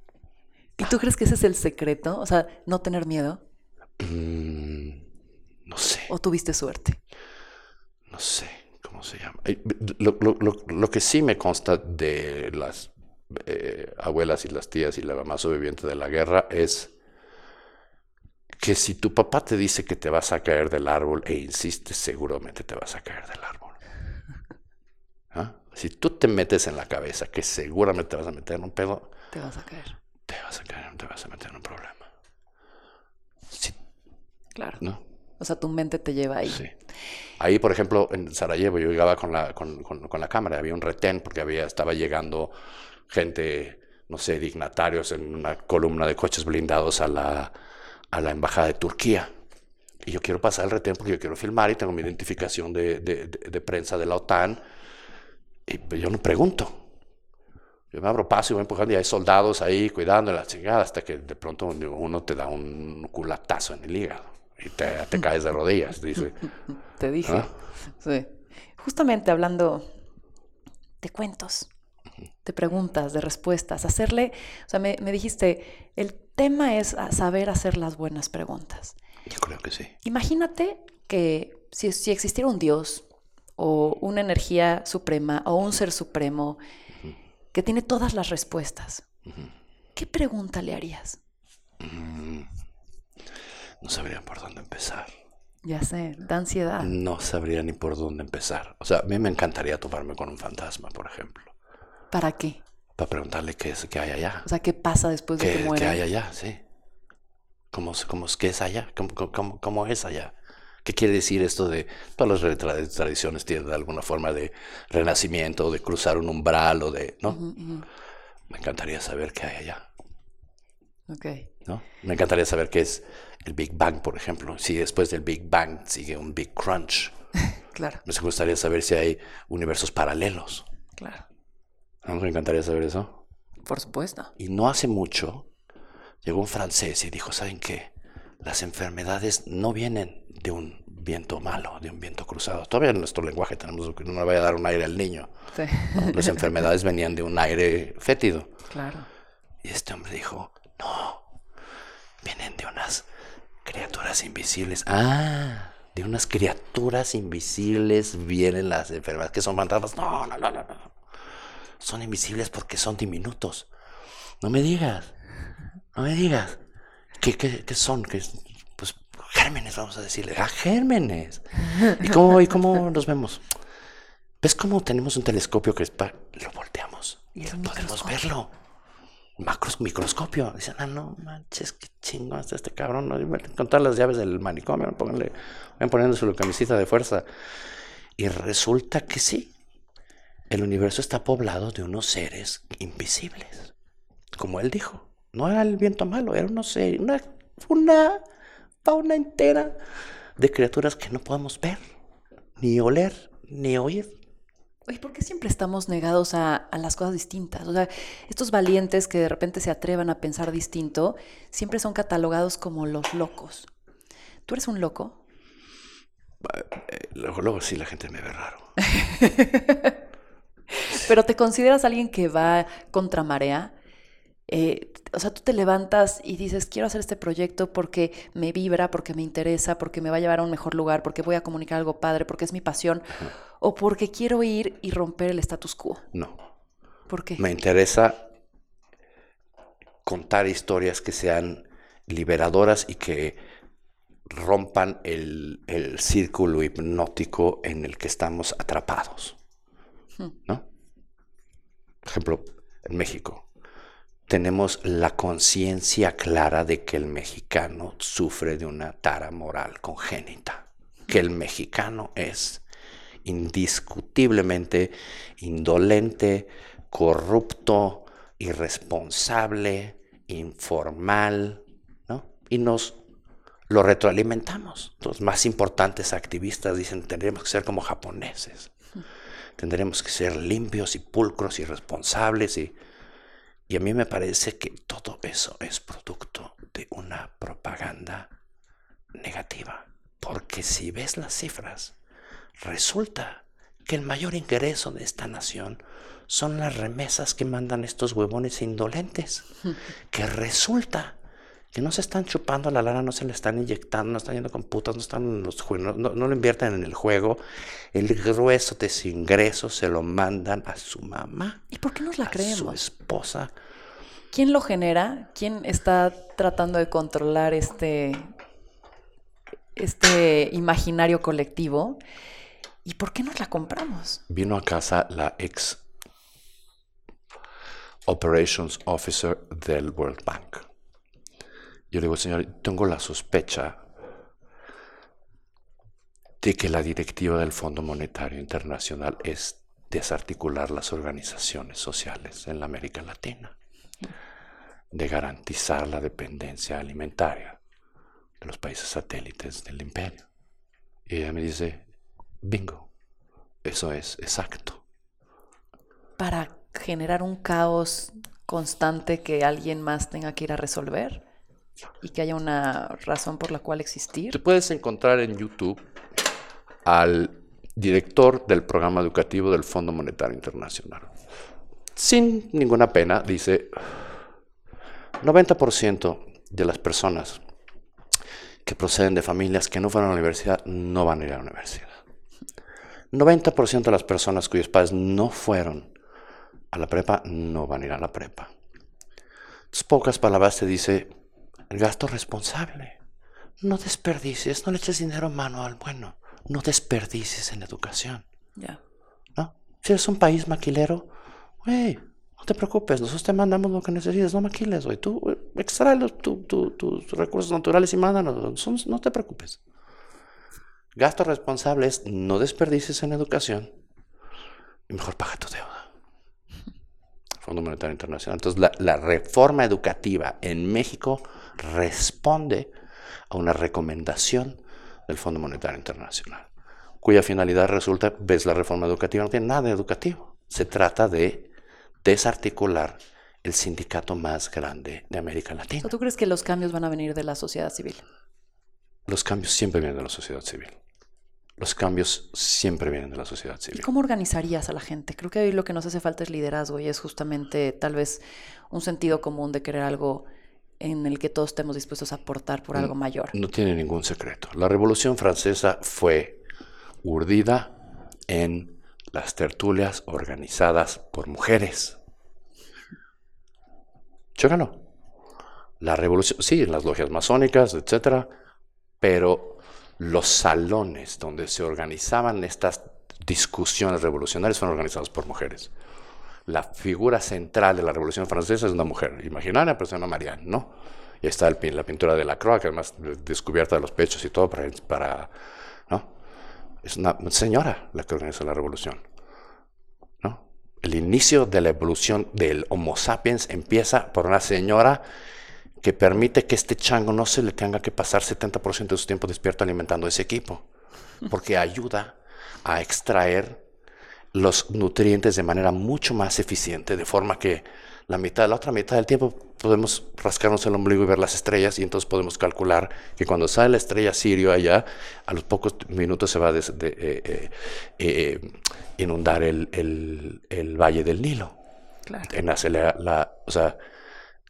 ¿Y tú crees que ese es el secreto? O sea, no tener miedo. Mm, no sé. ¿O tuviste suerte? No sé cómo se llama. Lo, lo- lo- lo que sí me consta de las eh, abuelas y las tías y la mamá sobreviviente de la guerra es que si tu papá te dice que te vas a caer del árbol e insistes, seguramente te vas a caer del árbol. ¿Ah? Si tú te metes en la cabeza que seguramente te vas a meter en un pedo, Te vas a caer. te vas a caer, te vas a meter en un problema. Sí, Claro. ¿no? O sea, tu mente te lleva ahí. Sí. Ahí, por ejemplo, en Sarajevo, yo llegaba con la, con, con- con la cámara, había un retén porque había, estaba llegando gente, no sé, dignatarios en una columna de coches blindados a la, a la embajada de Turquía. Y yo quiero pasar el retén porque yo quiero filmar y tengo mi identificación de, de- de- de prensa de la OTAN. Y pues, yo no pregunto. Yo me abro paso y voy empujando y hay soldados ahí cuidando la chingada hasta que de pronto uno te da un culatazo en el hígado y te, te caes de rodillas. Dice, Te dije. ¿Ah? Sí. Justamente hablando de cuentos, de preguntas, de respuestas, hacerle, o sea, me, me dijiste, el tema es saber hacer las buenas preguntas. yo creo que sí. Imagínate que si, si existiera un Dios o una energía suprema o un ser supremo que tiene todas las respuestas, ¿qué pregunta le harías? Mm, No sabría por dónde empezar. Ya sé, da ansiedad. No sabría ni por dónde empezar. O sea, a mí me encantaría toparme con un fantasma, por ejemplo. ¿Para qué? Para preguntarle qué es, qué hay allá. O sea, ¿qué pasa después de que ¿Qué, qué muere? hay allá? Sí. ¿Cómo, es- cómo, qué es allá? ¿Cómo, cómo- cómo, cómo es allá? ¿Qué quiere decir esto de... Todas las tra- tradiciones tienen alguna forma de renacimiento, de cruzar un umbral o de... ¿No? Me encantaría saber qué hay allá. Ok. ¿no? Me encantaría saber qué es el Big Bang, por ejemplo. Si después del Big Bang sigue un Big Crunch. Claro, Me gustaría saber si hay universos paralelos. claro. ¿No? Me encantaría saber eso. Por supuesto. Y no hace mucho llegó un francés y dijo, ¿saben qué? Las enfermedades no vienen de un viento malo, de un viento cruzado. Todavía en nuestro lenguaje tenemos que no le vaya a dar un aire al niño. Sí. ¿no? Las enfermedades venían de un aire fétido. claro. Y este hombre dijo, no, vienen de unas criaturas invisibles. Ah, de unas criaturas invisibles vienen las enfermedades que son fantasmas. No, no, no, no, no. Son invisibles porque son diminutos. No me digas, no me digas. ¿Qué, qué, qué son? ¿Qué, gérmenes, vamos a decirle. Ah, gérmenes. ¿Y cómo, ¿Y cómo nos vemos? ¿Ves cómo tenemos un telescopio que es para... Lo volteamos y podemos verlo. Macros, microscopio. Dicen, ah, no manches, qué chingón está este cabrón. ¿no? Con todas las llaves del manicomio, pónganle, vayan poniendo su camisita de fuerza. Y resulta que sí. El universo está poblado de unos seres invisibles. Como él dijo. No era el viento malo, era unos seres, una, una fauna entera de criaturas que no podemos ver, ni oler, ni oír. Oye, ¿por qué siempre estamos negados a, a las cosas distintas? O sea, estos valientes que de repente se atrevan a pensar distinto, siempre son catalogados como los locos. ¿Tú eres un loco? Eh, Luego, luego sí la gente me ve raro. Pero te consideras alguien que va contra marea. Eh, o sea, tú te levantas y dices, quiero hacer este proyecto porque me vibra, porque me interesa, porque me va a llevar a un mejor lugar, porque voy a comunicar algo padre, porque es mi pasión, o porque quiero ir y romper el status quo. No. ¿Por qué? Me interesa contar historias que sean liberadoras y que rompan el, el círculo hipnótico en el que estamos atrapados. ¿No? Por ejemplo, en México tenemos la conciencia clara de que el mexicano sufre de una tara moral congénita, que el mexicano es indiscutiblemente indolente, corrupto, irresponsable, informal, ¿no? Y nos lo retroalimentamos. Los más importantes activistas dicen, tendríamos que ser como japoneses. Tendremos que ser limpios y pulcros y responsables. Y, y a mí me parece que todo eso es producto de una propaganda negativa. Porque si ves las cifras, resulta que el mayor ingreso de esta nación son las remesas que mandan estos huevones indolentes, que resulta que no se están chupando la lana, no se le están inyectando, no están yendo con putas, no están los no, no, lo invierten en el juego. El grueso de su ingreso se lo mandan a su mamá. ¿Y por qué nos la creemos? A su esposa. ¿Quién lo genera? ¿Quién está tratando de controlar este, este imaginario colectivo? ¿Y por qué nos la compramos? Vino a casa la ex Operations Officer del World Bank yo le digo, señor, tengo la sospecha de que la directiva del Fondo Monetario Internacional es desarticular las organizaciones sociales en la América Latina, de garantizar la dependencia alimentaria de los países satélites del imperio. Y ella me dice, bingo, eso es exacto. Para generar un caos constante que alguien más tenga que ir a resolver y que haya una razón por la cual existir. Te puedes encontrar en YouTube al director del programa educativo del Fondo Monetario Internacional. Sin ninguna pena, dice, 90% de las personas que proceden de familias que no fueron a la universidad no van a ir a la universidad. 90% de las personas cuyos padres no fueron a la prepa no van a ir a la prepa. Entonces, pocas palabras te dice, el gasto responsable. No desperdicies, no le eches dinero en mano al bueno. No desperdicies en educación. Ya. ¿No? Si eres un país maquilero, güey, no te preocupes, nosotros te mandamos lo que necesites, no maquiles, güey. Tú extrae tus recursos naturales y mándanos, no te preocupes. Gasto responsable es no desperdicies en educación y mejor paga tu deuda. Fondo Monetario Internacional. Entonces, la, la reforma educativa en México responde a una recomendación del Fondo Monetario Internacional, cuya finalidad resulta, ves la reforma educativa, no tiene nada de educativo. Se trata de desarticular el sindicato más grande de América Latina. ¿Tú crees que los cambios van a venir de la sociedad civil? Los cambios siempre vienen de la sociedad civil. Los cambios siempre vienen de la sociedad civil. ¿Y cómo organizarías a la gente? Creo que hoy lo que nos hace falta es liderazgo y es justamente tal vez un sentido común de querer algo en el que todos estemos dispuestos a aportar por algo mayor. No tiene ningún secreto. La Revolución Francesa fue urdida en las tertulias organizadas por mujeres. Chécalo. La revolución, sí, en las logias masónicas, etcétera, pero los salones donde se organizaban estas discusiones revolucionarias fueron organizados por mujeres la figura central de la Revolución Francesa es una mujer imaginaria, pero se llama Marianne, ¿no? Y está el, la pintura de la Croix, que además descubierta de los pechos y todo para, para ¿no? Es una señora la que organiza la revolución, ¿no? El inicio de la evolución del Homo sapiens empieza por una señora que permite que este chango no se le tenga que pasar 70% de su tiempo despierto alimentando ese equipo, porque ayuda a extraer los nutrientes de manera mucho más eficiente, de forma que la mitad, la otra mitad del tiempo podemos rascarnos el ombligo y ver las estrellas y entonces podemos calcular que cuando sale la estrella Sirio allá, a los pocos minutos se va a eh, eh, eh, inundar el, valle del Nilo. Claro. En la, la, o sea,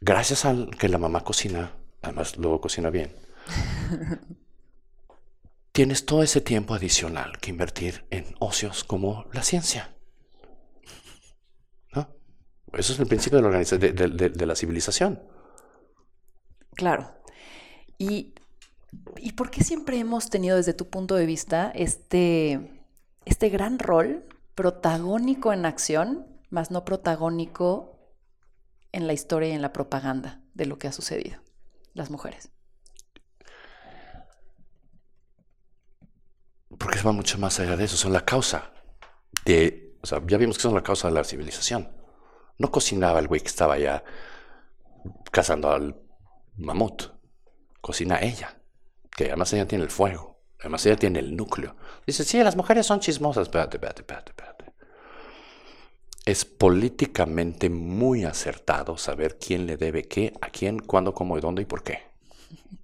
gracias a que la mamá cocina, además luego cocina bien, tienes todo ese tiempo adicional que invertir en ocios como la ciencia. ¿No? Eso es el principio de la, civilización. Claro. ¿Y, ¿Y por qué siempre hemos tenido desde tu punto de vista este, este gran rol protagónico en acción, más no protagónico en la historia y en la propaganda de lo que ha sucedido, las mujeres? Porque va mucho más allá de eso, son la causa de, o sea, ya vimos que son la causa de la civilización. No cocinaba el güey que estaba allá cazando al mamut, cocina ella, que además ella tiene el fuego, además ella tiene el núcleo. Dice, sí, las mujeres son chismosas, espérate, espérate, espérate, espérate. Es políticamente muy acertado saber quién le debe qué, a quién, cuándo, cómo y dónde y por qué.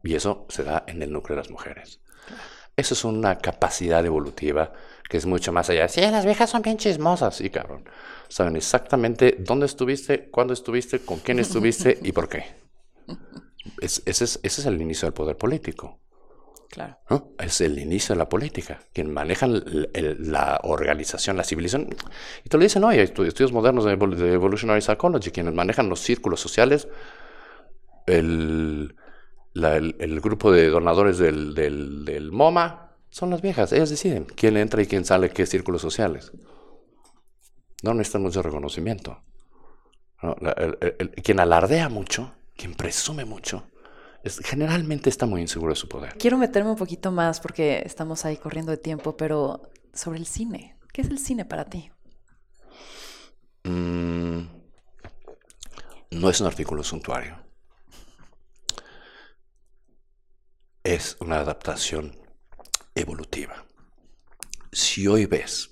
Y eso se da en el núcleo de las mujeres. Eso es una capacidad evolutiva que es mucho más allá. Sí, las viejas son bien chismosas, sí, cabrón. Saben exactamente dónde estuviste, cuándo estuviste, con quién estuviste y por qué. ese, es, ese es el inicio del poder político. Claro. Es el inicio de la política. Quien maneja la organización, la civilización. Y te lo dicen hoy, hay estudios modernos de, Evolutionary Psychology, quienes manejan los círculos sociales, el, el, grupo de donadores del, del, MoMA son las viejas. Ellas deciden quién entra y quién sale, qué círculos sociales. No necesitan mucho reconocimiento. quien alardea mucho, quien presume mucho, generalmente está muy inseguro de su poder. Quiero meterme un poquito más porque estamos ahí corriendo de tiempo, pero sobre el cine. ¿Qué es el cine para ti? Mm, no es un artículo suntuario. Es una adaptación evolutiva. Si hoy ves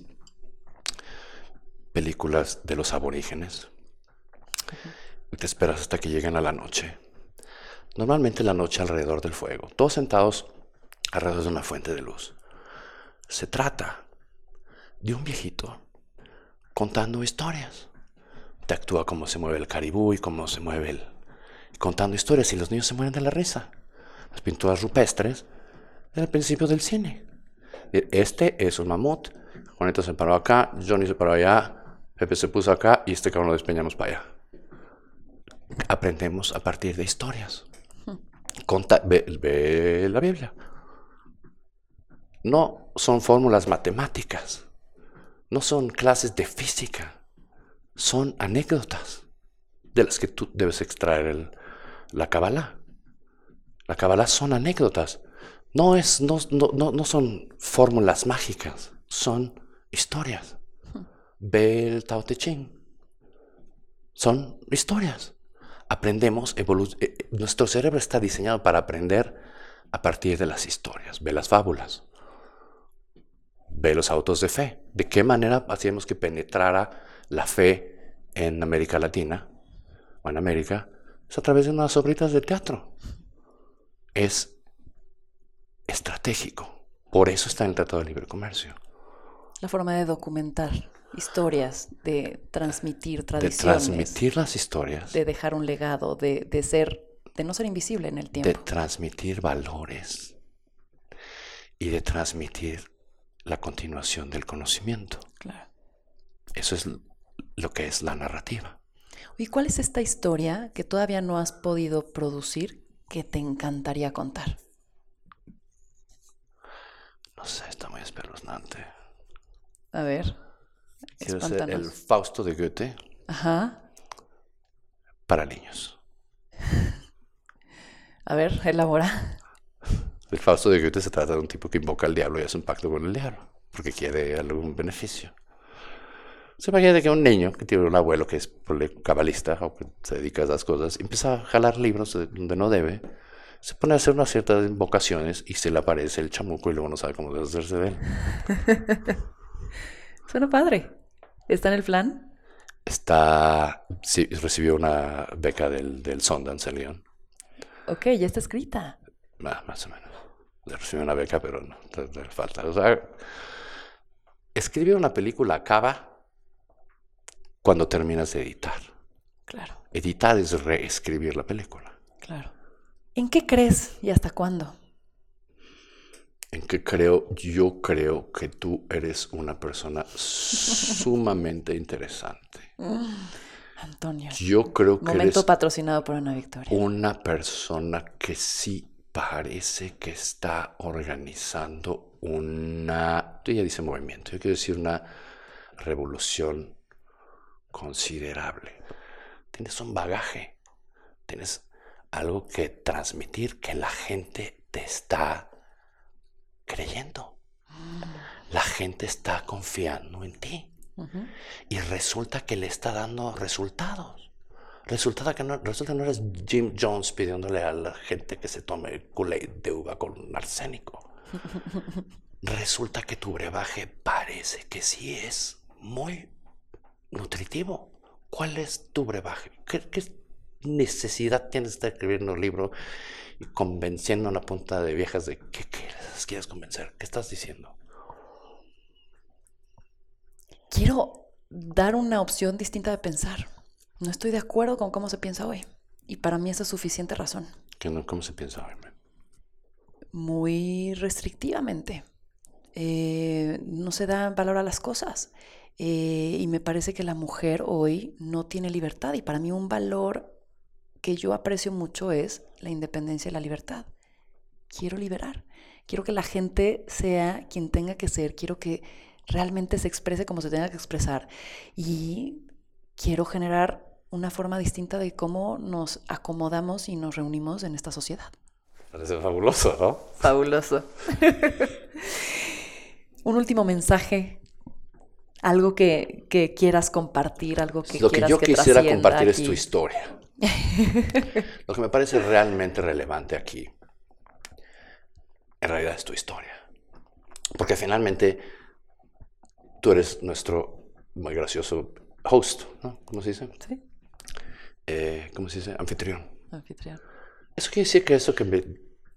películas de los aborígenes, te esperas hasta que lleguen a la noche Normalmente la noche alrededor del fuego, todos sentados alrededor de una fuente de luz. Se trata de un viejito contando historias. Te actúa cómo se mueve el caribú y cómo se mueve el... contando historias y los niños se mueren de la risa. Las pinturas rupestres del principio del cine. Este es un mamut. Juanito se paró acá, Johnny se paró allá, Pepe se puso acá y este cabrón lo despeñamos para allá. Aprendemos a partir de historias ve, la Biblia. No son fórmulas matemáticas, no son clases de física, son anécdotas de las que tú debes extraer la Kabbalah. La Kabbalah son anécdotas, no, es, no, no, no son fórmulas mágicas, son historias. Ve el Tao Te Ching. Son historias aprendemos, eh, eh, nuestro cerebro está diseñado para aprender a partir de las historias, ve las fábulas, ve los autos de fe. ¿De qué manera hacíamos que penetrara la fe en América Latina o en América? Es a través de unas obritas de teatro. Es estratégico. Por eso está en el Tratado de Libre Comercio. La forma de documentar historias, de transmitir tradiciones. De transmitir las historias. De dejar un legado, de, de ser, de no ser invisible en el tiempo. De transmitir valores y de transmitir la continuación del conocimiento. Claro. Eso es lo que es la narrativa. ¿Y cuál es esta historia que todavía no has podido producir que te encantaría contar? No sé, está muy espeluznante. A ver el Fausto de Goethe. Ajá. Para niños. A ver, elabora. El Fausto de Goethe se trata de un tipo que invoca al diablo y hace un pacto con el diablo, porque quiere algún beneficio. Se imagina que un niño que tiene un abuelo que es cabalista o que se dedica a esas cosas, empieza a jalar libros donde no debe, se pone a hacer unas ciertas invocaciones y se le aparece el chamuco y luego no sabe cómo deshacerse de él. Suena padre. ¿Está en el plan? Está. Sí, recibió una beca del, del Sundance en Lyon. Ok, ya está escrita. más o menos. Recibió una beca, pero no, le falta. O sea, escribir una película acaba cuando terminas de editar. Claro. Editar es reescribir la película. Claro. ¿En qué crees y hasta cuándo? en que creo, yo creo que tú eres una persona sumamente interesante. Mm, Antonio. Yo creo que Momento patrocinado por Ana Victoria. Una persona que sí parece que está organizando una, tú ya dice movimiento, yo quiero decir una revolución considerable. Tienes un bagaje, tienes algo que transmitir que la gente te está creyendo. La gente está confiando en ti. Y resulta que le está dando resultados. Resulta que, no, resulta no eres Jim Jones pidiéndole a la gente que se tome Kool-Aid de uva con arsénico. resulta que tu brebaje parece que sí es muy nutritivo. ¿Cuál es tu brebaje? ¿Qué, necesidad tienes de estar escribiendo un libro y convenciendo a una punta de viejas de qué quieres convencer? ¿Qué estás diciendo? Quiero dar una opción distinta de pensar. No estoy de acuerdo con cómo se piensa hoy. Y para mí esa es suficiente razón. ¿Cómo se piensa hoy? Muy restrictivamente. Eh, no se da valor a las cosas. Eh, y me parece que la mujer hoy no tiene libertad. Y para mí un valor que yo aprecio mucho es la independencia y la libertad. Quiero liberar. Quiero que la gente sea quien tenga que ser. Quiero que realmente se exprese como se tenga que expresar. Y quiero generar una forma distinta de cómo nos acomodamos y nos reunimos en esta sociedad. Parece fabuloso, ¿no? Fabuloso. Un último mensaje, algo que, quieras compartir, algo que Lo que yo quisiera compartir es tu historia. Lo que me parece realmente relevante aquí, en realidad es tu historia. Porque finalmente tú eres nuestro muy gracioso host, ¿no? ¿Cómo se dice? Sí. Eh, ¿Cómo se dice? Anfitrión. Anfitrión. Eso quiere decir que eso que me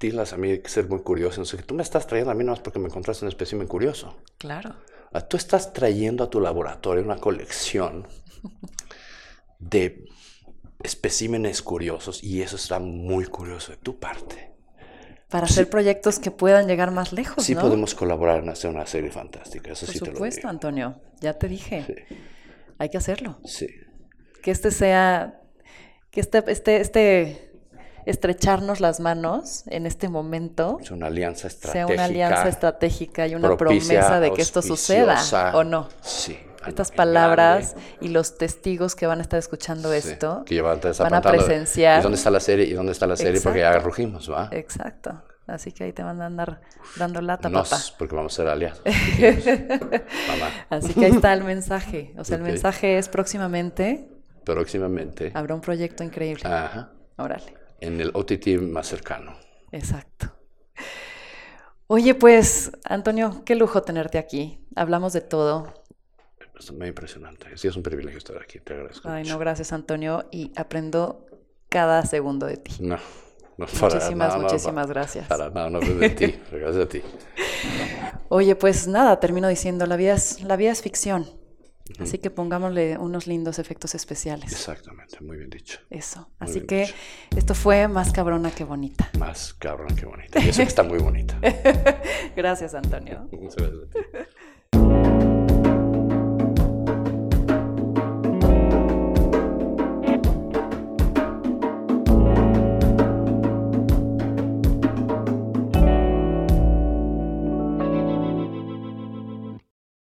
dilas a mí que ser muy curioso. No sé, que tú me estás trayendo a mí no es porque me encontraste un espécimen curioso. Claro. Tú estás trayendo a tu laboratorio una colección de especímenes curiosos y eso está muy curioso de tu parte. Para hacer proyectos que puedan llegar más lejos. Sí, podemos colaborar en hacer una serie fantástica. Eso Por sí supuesto, te lo digo. Antonio. Ya te dije. Sí. Hay que hacerlo. Sí. Que este sea. Que este, este, este estrecharnos las manos en este momento. Es una alianza estratégica. Sea una alianza estratégica y una promesa de que esto suceda. ¿O no? Sí estas palabras y los testigos que van a estar escuchando esto que van a presenciar. ¿Y dónde está la serie? ¿Y dónde está la serie? Porque ya rugimos, ¿va? Exacto. Así que ahí te van a andar dando lata, Nos, papá. porque vamos a ser aliados. Así que ahí está el mensaje. O sea, el mensaje es próximamente. Próximamente. Habrá un proyecto increíble. Ajá. Órale. En el OTT más cercano. Exacto. Oye, pues, Antonio, qué lujo tenerte aquí. Hablamos de todo es muy impresionante. Sí, es un privilegio estar aquí. Te agradezco. Ay, no, gracias, Antonio. Y aprendo cada segundo de ti. No, no para Muchísimas, nada, muchísimas no, gracias. Para nada, no, es de ti. Gracias a ti. Oye, pues nada, termino diciendo, la vida es, la vida es ficción. Así que pongámosle unos lindos efectos especiales. Exactamente, muy bien dicho. Eso. Así que esto fue más cabrona que bonita. Más cabrona que bonita. Y eso que está muy bonita. gracias, Antonio. Muchas gracias a ti.